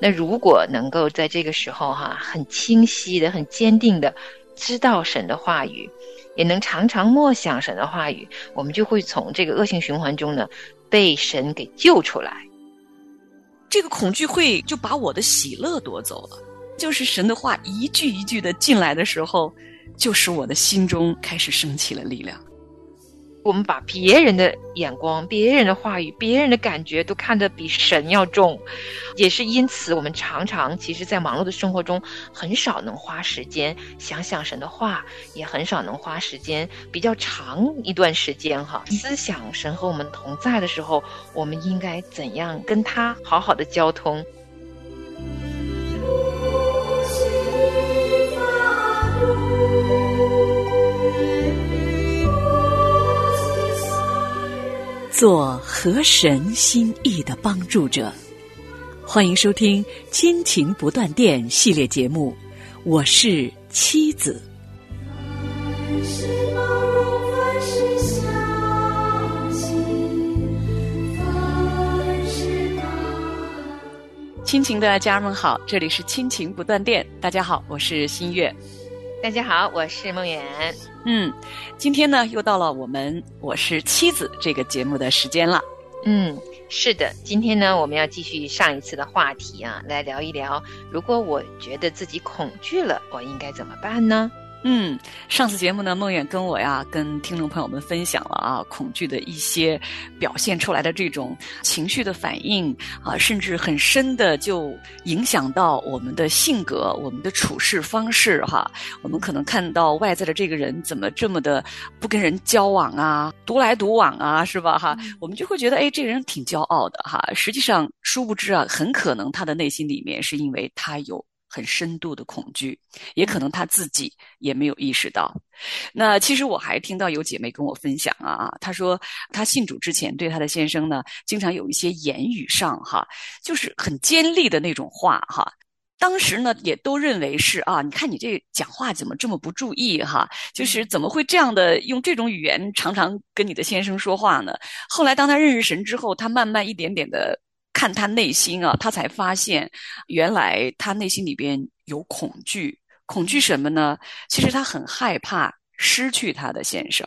那如果能够在这个时候哈，很清晰的、很坚定的知道神的话语，也能常常默想神的话语，我们就会从这个恶性循环中呢，被神给救出来。这个恐惧会就把我的喜乐夺走了，就是神的话一句一句的进来的时候，就使我的心中开始升起了力量。我们把别人的眼光、别人的话语、别人的感觉都看得比神要重，也是因此，我们常常其实，在忙碌的生活中，很少能花时间想想神的话，也很少能花时间比较长一段时间哈，思想神和我们同在的时候，我们应该怎样跟他好好的交通。做合神心意的帮助者，欢迎收听《亲情不断电》系列节目。我是妻子。亲情的家人们好，这里是亲情不断电。大家好，我是新月。大家好，我是梦远。嗯，今天呢又到了我们我是妻子这个节目的时间了。嗯，是的，今天呢我们要继续上一次的话题啊，来聊一聊，如果我觉得自己恐惧了，我应该怎么办呢？嗯，上次节目呢，梦远跟我呀，跟听众朋友们分享了啊，恐惧的一些表现出来的这种情绪的反应啊，甚至很深的就影响到我们的性格、我们的处事方式哈。我们可能看到外在的这个人怎么这么的不跟人交往啊，独来独往啊，是吧哈？我们就会觉得哎，这个人挺骄傲的哈。实际上，殊不知啊，很可能他的内心里面是因为他有。很深度的恐惧，也可能他自己也没有意识到。那其实我还听到有姐妹跟我分享啊，她说她信主之前对她的先生呢，经常有一些言语上哈，就是很尖利的那种话哈。当时呢也都认为是啊，你看你这讲话怎么这么不注意哈，就是怎么会这样的用这种语言常常跟你的先生说话呢？后来当他认识神之后，他慢慢一点点的。看他内心啊，他才发现，原来他内心里边有恐惧。恐惧什么呢？其实他很害怕失去他的先生，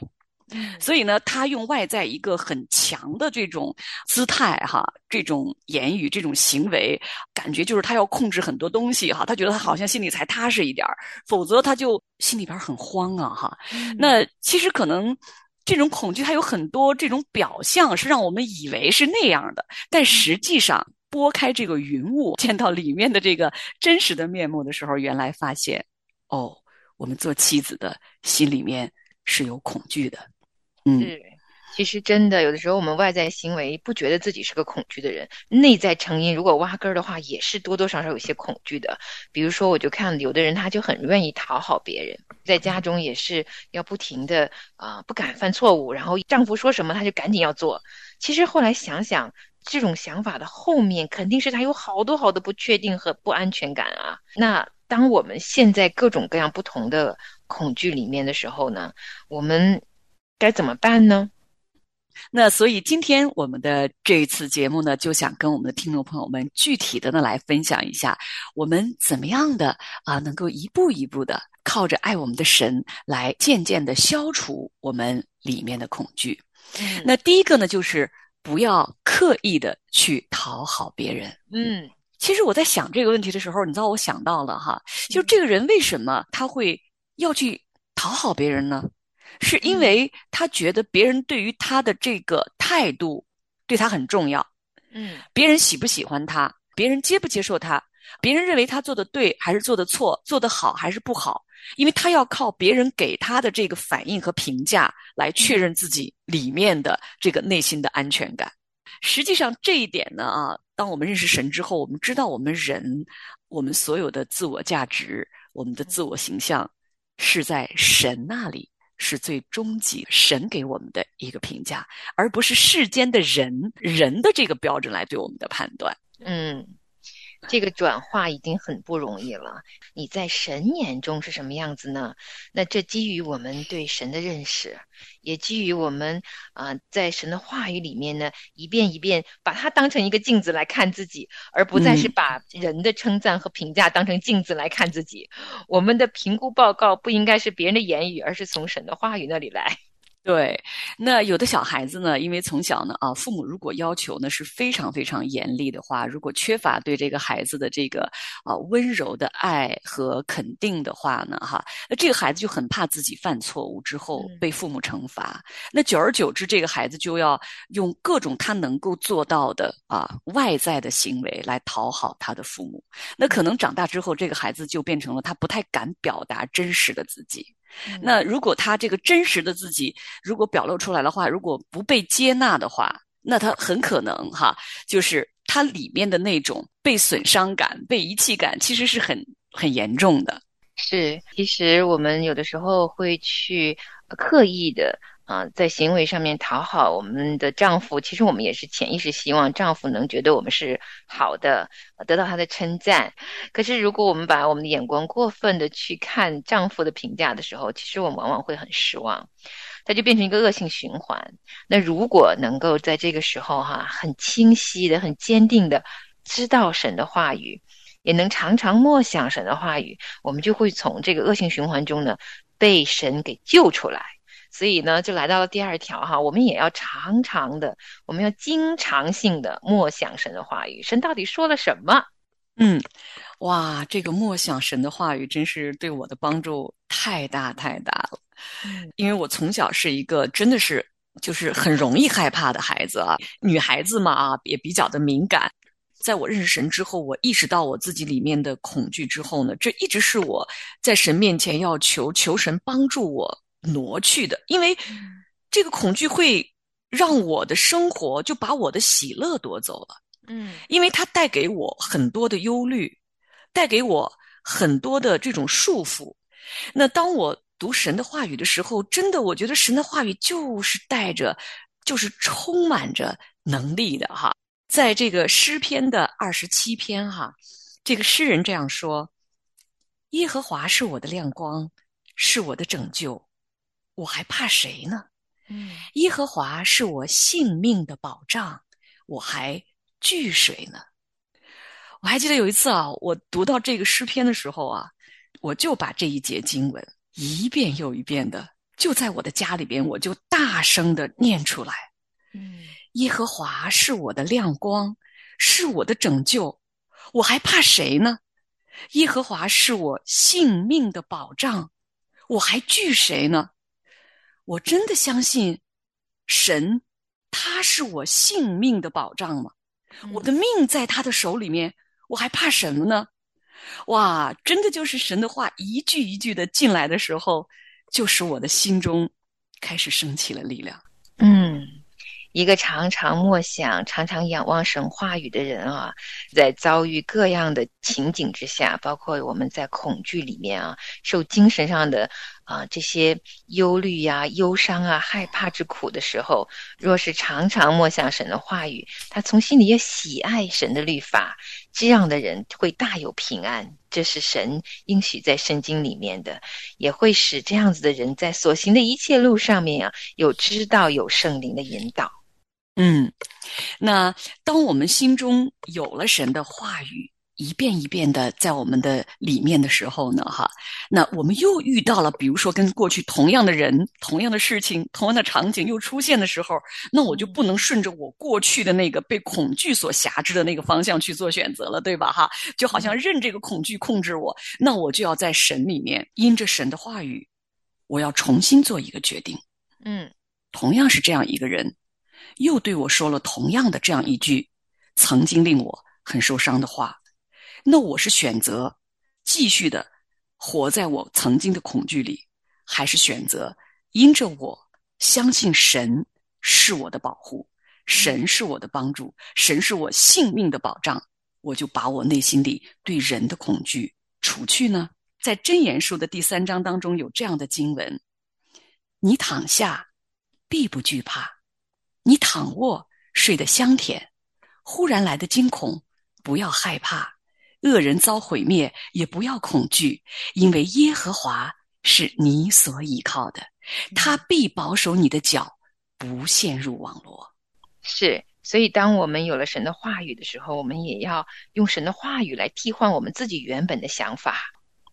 所以呢，他用外在一个很强的这种姿态哈，这种言语、这种行为，感觉就是他要控制很多东西哈。他觉得他好像心里才踏实一点儿，否则他就心里边很慌啊哈。那其实可能。这种恐惧，它有很多这种表象，是让我们以为是那样的，但实际上拨开这个云雾，见到里面的这个真实的面目的时候，原来发现，哦，我们做妻子的心里面是有恐惧的，嗯。其实真的，有的时候我们外在行为不觉得自己是个恐惧的人，内在成因如果挖根儿的话，也是多多少少有些恐惧的。比如说，我就看有的人他就很愿意讨好别人，在家中也是要不停的啊，不敢犯错误，然后丈夫说什么他就赶紧要做。其实后来想想，这种想法的后面肯定是他有好多好多不确定和不安全感啊。那当我们现在各种各样不同的恐惧里面的时候呢，我们该怎么办呢？那所以今天我们的这一次节目呢，就想跟我们的听众朋友们具体的呢来分享一下，我们怎么样的啊，能够一步一步的靠着爱我们的神来渐渐的消除我们里面的恐惧。那第一个呢，就是不要刻意的去讨好别人。嗯，其实我在想这个问题的时候，你知道我想到了哈，就这个人为什么他会要去讨好别人呢？是因为他觉得别人对于他的这个态度对他很重要，嗯，别人喜不喜欢他，别人接不接受他，别人认为他做的对还是做的错，做的好还是不好，因为他要靠别人给他的这个反应和评价来确认自己里面的这个内心的安全感。实际上这一点呢，啊，当我们认识神之后，我们知道我们人，我们所有的自我价值，我们的自我形象是在神那里。是最终极神给我们的一个评价，而不是世间的人人的这个标准来对我们的判断。嗯，这个转化已经很不容易了。你在神眼中是什么样子呢？那这基于我们对神的认识，也基于我们啊、在神的话语里面呢，一遍一遍把它当成一个镜子来看自己，而不再是嗯把人的称赞和评价当成镜子来看自己。我们的评估报告不应该是别人的言语，而是从神的话语那里来。对，那有的小孩子呢，因为从小呢啊，父母如果要求呢是非常非常严厉的话，如果缺乏对这个孩子的这个啊温柔的爱和肯定的话呢，哈，那这个孩子就很怕自己犯错误之后嗯被父母惩罚。那久而久之，这个孩子就要用各种他能够做到的啊外在的行为来讨好他的父母。那可能长大之后，这个孩子就变成了他不太敢表达真实的自己。那如果他这个真实的自己如果表露出来的话，如果不被接纳的话，那他很可能哈，就是他里面的那种被损伤感、被遗弃感，其实是很很严重的。是，其实我们有的时候会去呃刻意的啊、在行为上面讨好我们的丈夫。其实我们也是潜意识希望丈夫能觉得我们是好的，得到他的称赞。可是如果我们把我们的眼光过分的去看丈夫的评价的时候，其实我们往往会很失望，它就变成一个恶性循环。那如果能够在这个时候哈、很清晰的、很坚定的知道神的话语。也能常常默想神的话语，我们就会从这个恶性循环中呢被神给救出来。所以呢，就来到了第二条哈，我们也要常常的，我们要经常性的默想神的话语，神到底说了什么？嗯，哇，这个默想神的话语真是对我的帮助太大太大了。嗯因为我从小是一个真的是就是很容易害怕的孩子啊，女孩子嘛啊也比较的敏感。在我认识神之后，我意识到我自己里面的恐惧之后呢，这一直是我在神面前要求求神帮助我挪去的，因为这个恐惧会让我的生活就把我的喜乐夺走了。嗯因为它带给我很多的忧虑，带给我很多的这种束缚。那当我读神的话语的时候，真的，我觉得神的话语就是带着，就是充满着能力的哈。在这个诗篇的二十七篇哈，这个诗人这样说：“耶和华是我的亮光，是我的拯救，我还怕谁呢？嗯耶和华是我性命的保障，我还惧谁呢？我还记得有一次啊，我读到这个诗篇的时候啊，我就把这一节经文一遍又一遍的，就在我的家里边，我就大声的念出来。嗯耶和华是我的亮光，是我的拯救，我还怕谁呢？耶和华是我性命的保障，我还惧谁呢？我真的相信神，他是我性命的保障吗？我的命在他的手里面，我还怕什么呢？哇，真的就是神的话一句一句的进来的时候，就使我的心中开始升起了力量。嗯，一个常常默想、常常仰望神话语的人啊，在遭遇各样的情景之下，包括我们在恐惧里面啊，受精神上的啊这些忧虑呀、忧伤啊、害怕之苦的时候，若是常常默想神的话语，他从心里也喜爱神的律法，这样的人会大有平安。这是神应许在圣经里面的，也会使这样子的人在所行的一切路上面啊，有知道有圣灵的引导。嗯，那当我们心中有了神的话语，一遍一遍的在我们的里面的时候呢，哈，那我们又遇到了，比如说跟过去同样的人、同样的事情、同样的场景又出现的时候，那我就不能顺着我过去的那个被恐惧所辖制的那个方向去做选择了，对吧？哈，就好像任这个恐惧控制我，那我就要在神里面，因着神的话语，我要重新做一个决定。嗯同样是这样一个人，又对我说了同样的这样一句曾经令我很受伤的话，那我是选择继续的活在我曾经的恐惧里，还是选择因着我相信神是我的保护，神是我的帮助，神是我性命的保障，我就把我内心里对人的恐惧除去呢？在真言书的第三章当中有这样的经文：你躺下，必不惧怕；你躺卧，睡得香甜。忽然来的惊恐，不要害怕，恶人遭毁灭，也不要恐惧，因为耶和华是你所依靠的，他必保守你的脚，不陷入网罗。是，所以当我们有了神的话语的时候，我们也要用神的话语来替换我们自己原本的想法。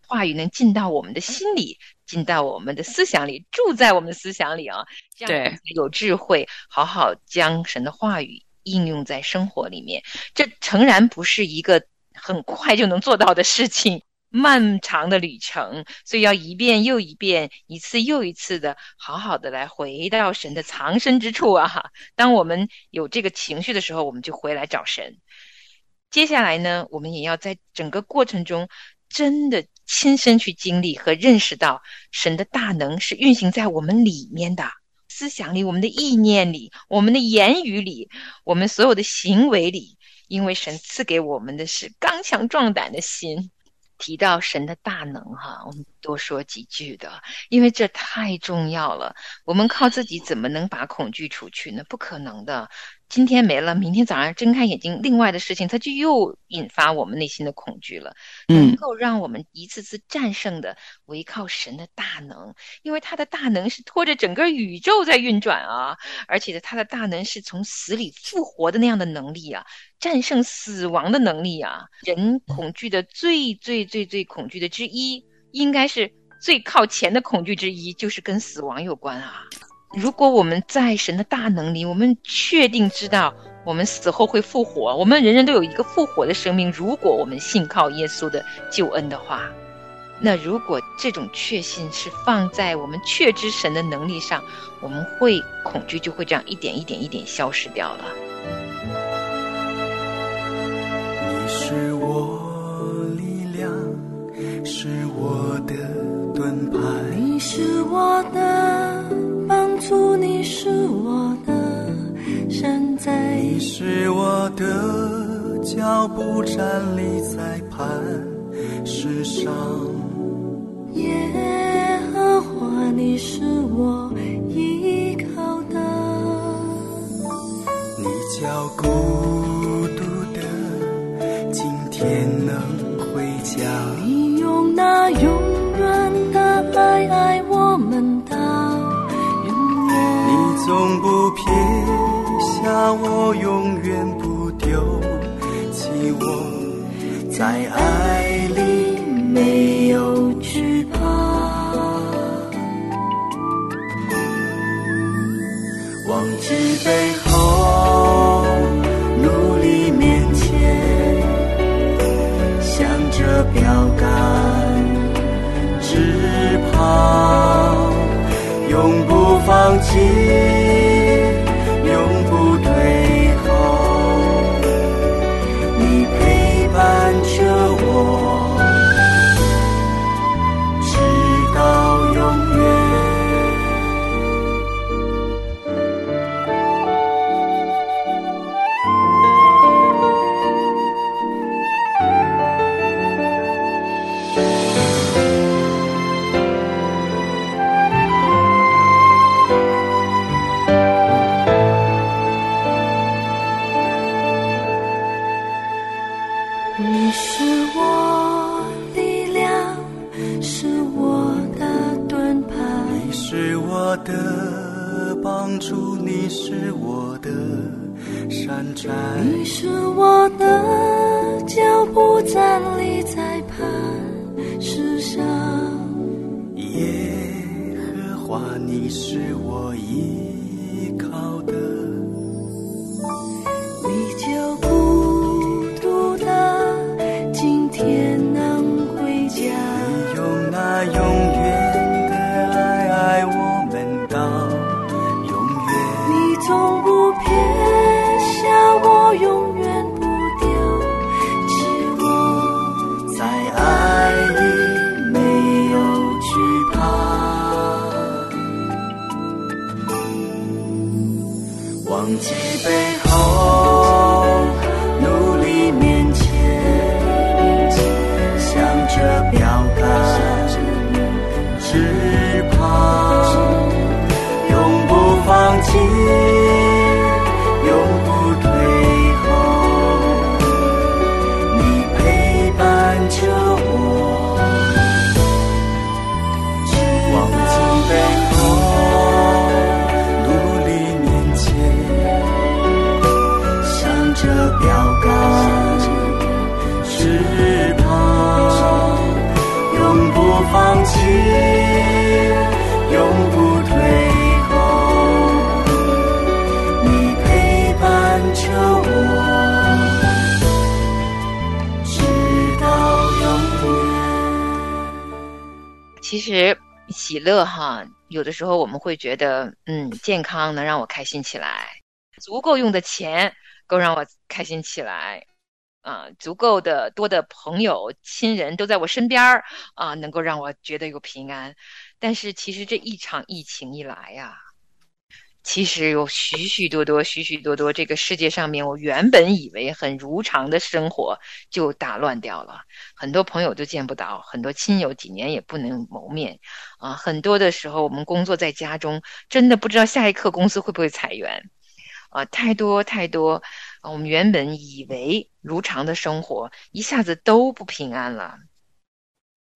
话语能进到我们的心里，进到我们的思想里，住在我们的思想里啊，这样有智慧，好好将神的话语应用在生活里面。这诚然不是一个很快就能做到的事情，漫长的旅程，所以要一遍又一遍，一次又一次的，好好的来回到神的藏身之处啊。当我们有这个情绪的时候，我们就回来找神。接下来呢，我们也要在整个过程中。真的亲身去经历和认识到神的大能是运行在我们里面的思想里、我们的意念里、我们的言语里、我们所有的行为里，因为神赐给我们的是刚强壮胆的心。提到神的大能，哈，我们多说几句的，因为这太重要了。我们靠自己怎么能把恐惧除去呢？不可能的。今天没了，明天早上睁开眼睛，另外的事情它就又引发我们内心的恐惧了。能够让我们一次次战胜的，唯靠神的大能，因为他的大能是拖着整个宇宙在运转啊，而且他的大能是从死里复活的那样的能力啊，战胜死亡的能力啊。人恐惧的最最最最恐惧的之一，应该是最靠前的恐惧之一，就是跟死亡有关啊。如果我们在神的大能里，我们确定知道我们死后会复活，我们人人都有一个复活的生命。如果我们信靠耶稣的救恩的话，那如果这种确信是放在我们确知神的能力上，我们会恐惧就会这样一点一点一点消失掉了。你是我力量，是我的盾牌，你是我的。是我的脚步站立在磐石上。耶和华，你是我依靠的，你叫孤独的今天能回家，你用那永远的爱爱我们的。总不撇下我，永远不丢弃我，在爱里没有惧怕。忘记背后，努力面前，向着标杆直跑，永不放弃。主，你是我的山寨，你是我的脚步，站立在磐石上，耶和华，你是我一。有的时候我们会觉得，嗯，健康能让我开心起来，足够用的钱够让我开心起来，啊，足够的多的朋友、亲人都在我身边儿啊，能够让我觉得有平安。但是其实这一场疫情一来呀、其实有许许多多、许许多多，这个世界上面我原本以为很如常的生活就打乱掉了。很多朋友都见不到，很多亲友几年也不能谋面啊。很多的时候，我们工作在家中，真的不知道下一刻公司会不会裁员啊。太多太多啊，我们原本以为如常的生活，一下子都不平安了。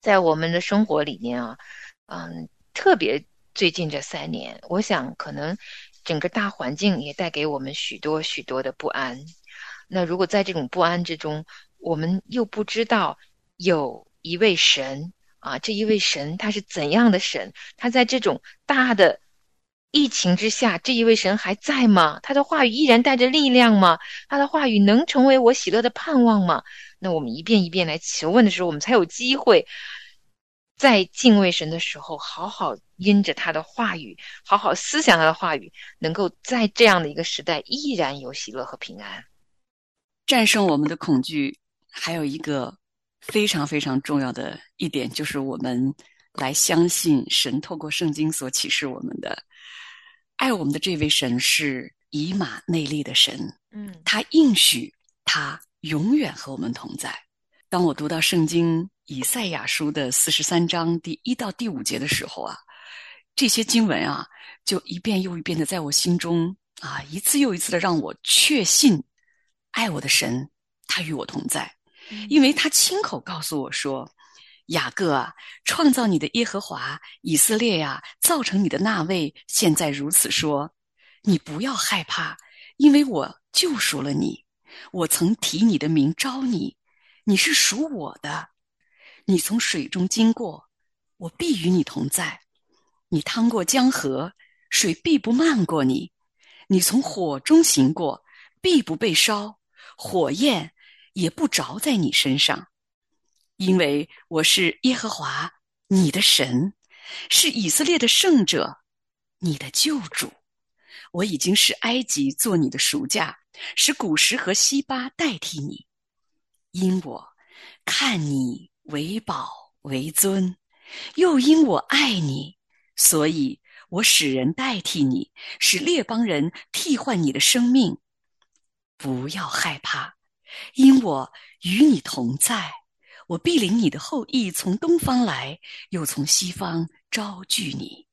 在我们的生活里面啊，嗯，特别最近这三年，我想可能整个大环境也带给我们许多许多的不安。那如果在这种不安之中，我们又不知道有一位神啊，这一位神他是怎样的神？他在这种大的疫情之下，这一位神还在吗？他的话语依然带着力量吗？他的话语能成为我喜乐的盼望吗？那我们一遍一遍来求问的时候，我们才有机会在敬畏神的时候，好好因着他的话语，好好思想他的话语，能够在这样的一个时代依然有喜乐和平安。战胜我们的恐惧，还有一个非常非常重要的一点，就是我们来相信神透过圣经所启示我们的，爱我们的这位神是以马内利的神，嗯他应许他永远和我们同在。当我读到圣经以赛亚书的四十三章第一到第五节的时候啊，这些经文啊，就一遍又一遍的在我心中啊，一次又一次的让我确信，爱我的神，他与我同在，因为他亲口告诉我说：“雅各啊，创造你的耶和华，以色列呀、造成你的那位，现在如此说，你不要害怕，因为我救赎了你，我曾提你的名招你，你是属我的。你从水中经过，我必与你同在；你趟过江河，水必不漫过你；你从火中行过，必不被烧，火焰也不着在你身上。因为我是耶和华你的神，是以色列的圣者，你的救主。我已经使埃及做你的赎价，使古时和西巴代替你，因我看你为宝为尊，又因我爱你，所以我使人代替你，使列邦人替换你的生命。不要害怕，因我与你同在。我必领你的后裔从东方来，又从西方招聚你。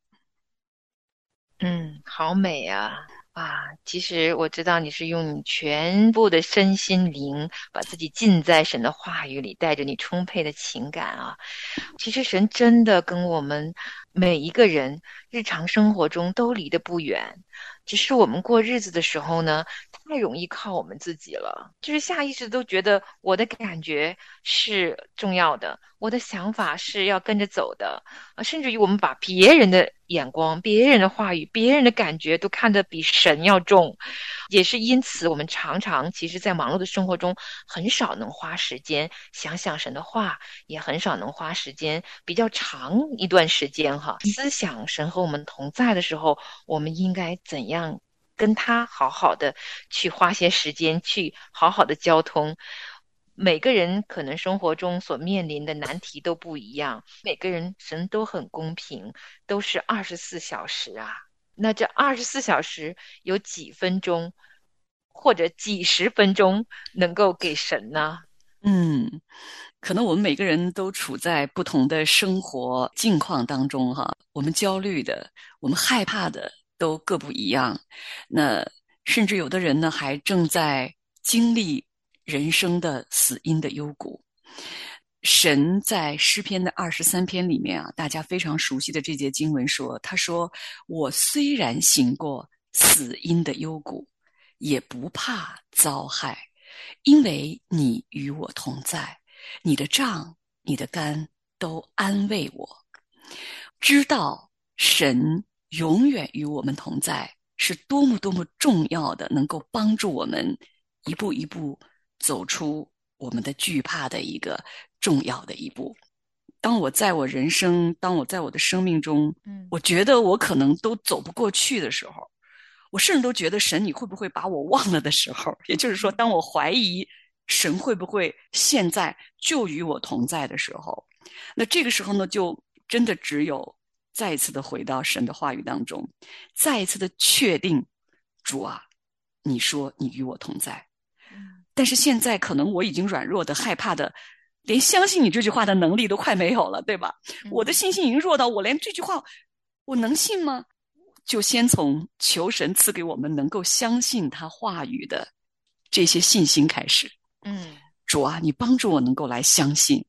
嗯，好美啊！啊，其实我知道你是用你全部的身心灵，把自己浸在神的话语里，带着你充沛的情感啊。其实神真的跟我们每一个人日常生活中都离得不远，只是我们过日子的时候呢，太容易靠我们自己了，就是下意识都觉得我的感觉是重要的，我的想法是要跟着走的，啊，甚至于我们把别人的眼光、别人的话语、别人的感觉都看得比神要重，也是因此，我们常常其实，在忙碌的生活中，很少能花时间想想神的话，也很少能花时间比较长一段时间哈，思想神和我们同在的时候，我们应该怎样跟他好好的去花些时间，去好好的交通。每个人可能生活中所面临的难题都不一样，每个人神都很公平，都是二十四小时啊。那这二十四小时有几分钟或者几十分钟能够给神呢？嗯，可能我们每个人都处在不同的生活境况当中，哈，我们焦虑的，我们害怕的都各不一样。那甚至有的人呢，还正在经历人生的死因的幽谷。神在诗篇的二十三篇里面啊，大家非常熟悉的这节经文说：“他说，我虽然行过死因的幽谷，也不怕遭害，因为你与我同在，你的杖、你的竿都安慰我。知道神永远与我们同在，是多么多么重要的，能够帮助我们一步一步走出我们的惧怕的一个重要的一步。当我在我人生，当我在我的生命中，嗯我觉得我可能都走不过去的时候，我甚至都觉得神你会不会把我忘了的时候，也就是说，当我怀疑神会不会现在就与我同在的时候，那这个时候呢，就真的只有再一次的回到神的话语当中，再一次的确定，主啊，你说你与我同在，但是现在可能我已经软弱的、害怕的，连相信你这句话的能力都快没有了，对吧？我的信心已经弱到我连这句话我能信吗？就先从求神赐给我们能够相信他话语的这些信心开始。嗯主啊，你帮助我能够来相信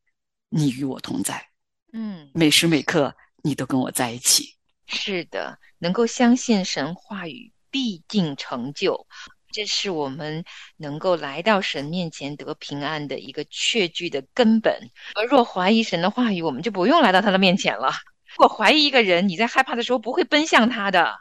你与我同在，嗯，每时每刻你都跟我在一起。是的，能够相信神话语必定成就，这是我们能够来到神面前得平安的一个确据的根本。而若怀疑神的话语，我们就不用来到他的面前了。如果怀疑一个人，你在害怕的时候不会奔向他的。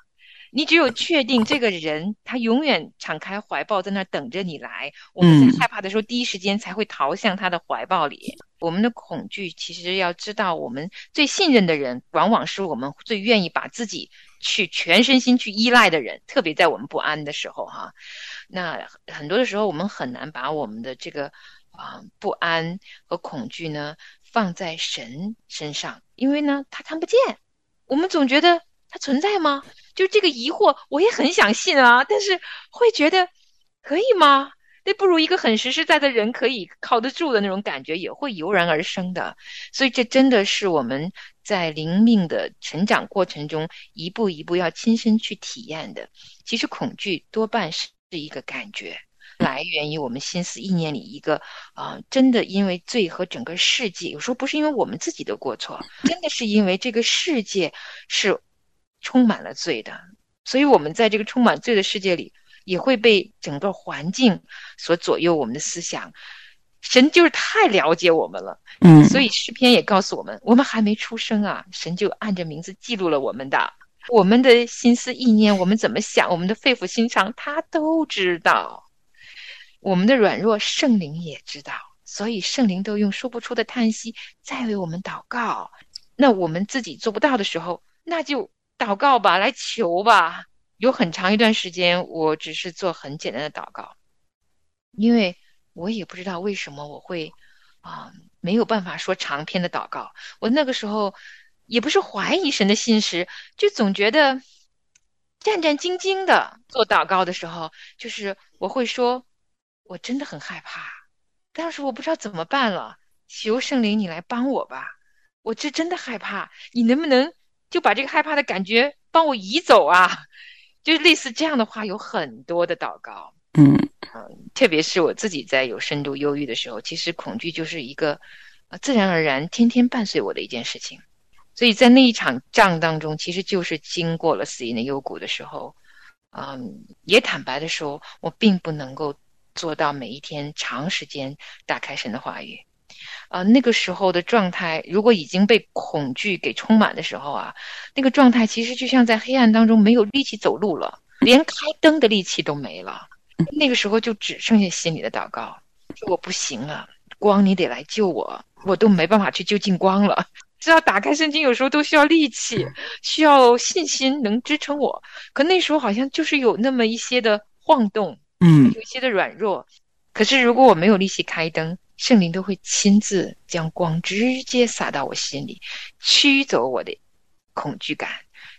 你只有确定这个人，他永远敞开怀抱在那儿等着你来。我们嗯在害怕的时候，第一时间才会逃向他的怀抱里。我们的恐惧，其实要知道，我们最信任的人，往往是我们最愿意把自己去全身心去依赖的人。特别在我们不安的时候，哈，那很多的时候，我们很难把我们的这个啊、不安和恐惧呢放在神身上，因为呢，他看不见。我们总觉得它存在吗？就这个疑惑，我也很想信啊，但是会觉得可以吗？那不如一个很实实在在的人可以靠得住的那种感觉，也会油然而生的。所以这真的是我们在灵命的成长过程中一步一步要亲身去体验的。其实恐惧多半是一个感觉，来源于我们心思意念里一个啊、真的因为罪和整个世界，有时候不是因为我们自己的过错，真的是因为这个世界是充满了罪的，所以我们在这个充满罪的世界里，也会被整个环境所左右我们的思想。神就是太了解我们了，嗯所以诗篇也告诉我们，我们还没出生啊，神就按着名字记录了我们的，我们的心思意念，我们怎么想，我们的肺腑心肠，他都知道。我们的软弱，圣灵也知道，所以圣灵都用说不出的叹息在为我们祷告。那我们自己做不到的时候，那就祷告吧，来求吧。有很长一段时间，我只是做很简单的祷告，因为我也不知道为什么我会啊、没有办法说长篇的祷告。我那个时候也不是怀疑神的信实，就总觉得战战兢兢的做祷告的时候，就是我会说，我真的很害怕，但是我不知道怎么办了，求圣灵你来帮我吧，我这真的害怕，你能不能就把这个害怕的感觉帮我移走啊？就是类似这样的话，有很多的祷告。嗯特别是我自己在有深度忧郁的时候，其实恐惧就是一个呃自然而然天天伴随我的一件事情。所以在那一场仗当中，其实就是经过了死因的幽谷的时候，嗯，也坦白的说，我并不能够做到每一天长时间打开神的话语。啊、那个时候的状态，如果已经被恐惧给充满的时候啊，那个状态其实就像在黑暗当中没有力气走路了，连开灯的力气都没了。那个时候就只剩下心里的祷告，说我不行了，光你得来救我，我都没办法去就近光了。知道打开圣经有时候都需要力气，需要信心能支撑我。可那时候好像就是有那么一些的晃动，嗯有一些的软弱。可是如果我没有力气开灯，圣灵都会亲自将光直接洒到我心里，驱走我的恐惧感，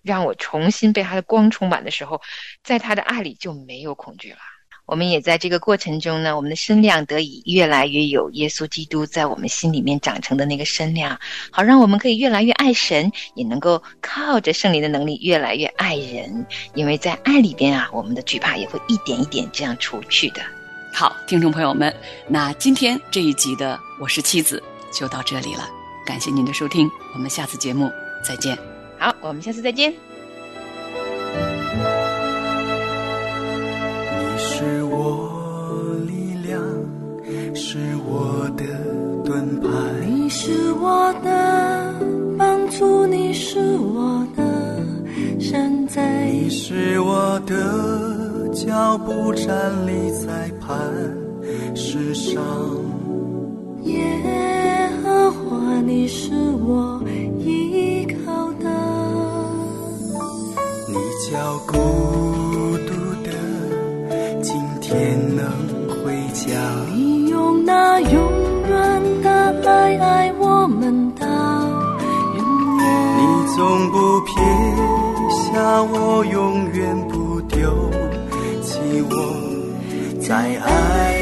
让我重新被他的光充满的时候，在他的爱里就没有恐惧了。我们也在这个过程中呢，我们的身量得以越来越有耶稣基督在我们心里面长成的那个身量，好让我们可以越来越爱神，也能够靠着圣灵的能力越来越爱人。因为在爱里边啊，我们的惧怕也会一点一点这样除去的。好，听众朋友们，那今天这一集的我是妻子就到这里了，感谢您的收听，我们下次节目再见。好，我们下次再见。你是我力量，是我的盾牌。你是我的助，你是我的山寨。你是我的脚步，站立在磐石上。耶和华，你是我依靠的。你叫孤独的今天能回家。你用那永远的爱爱我们到永远。你总不撇下我，永远不丢在爱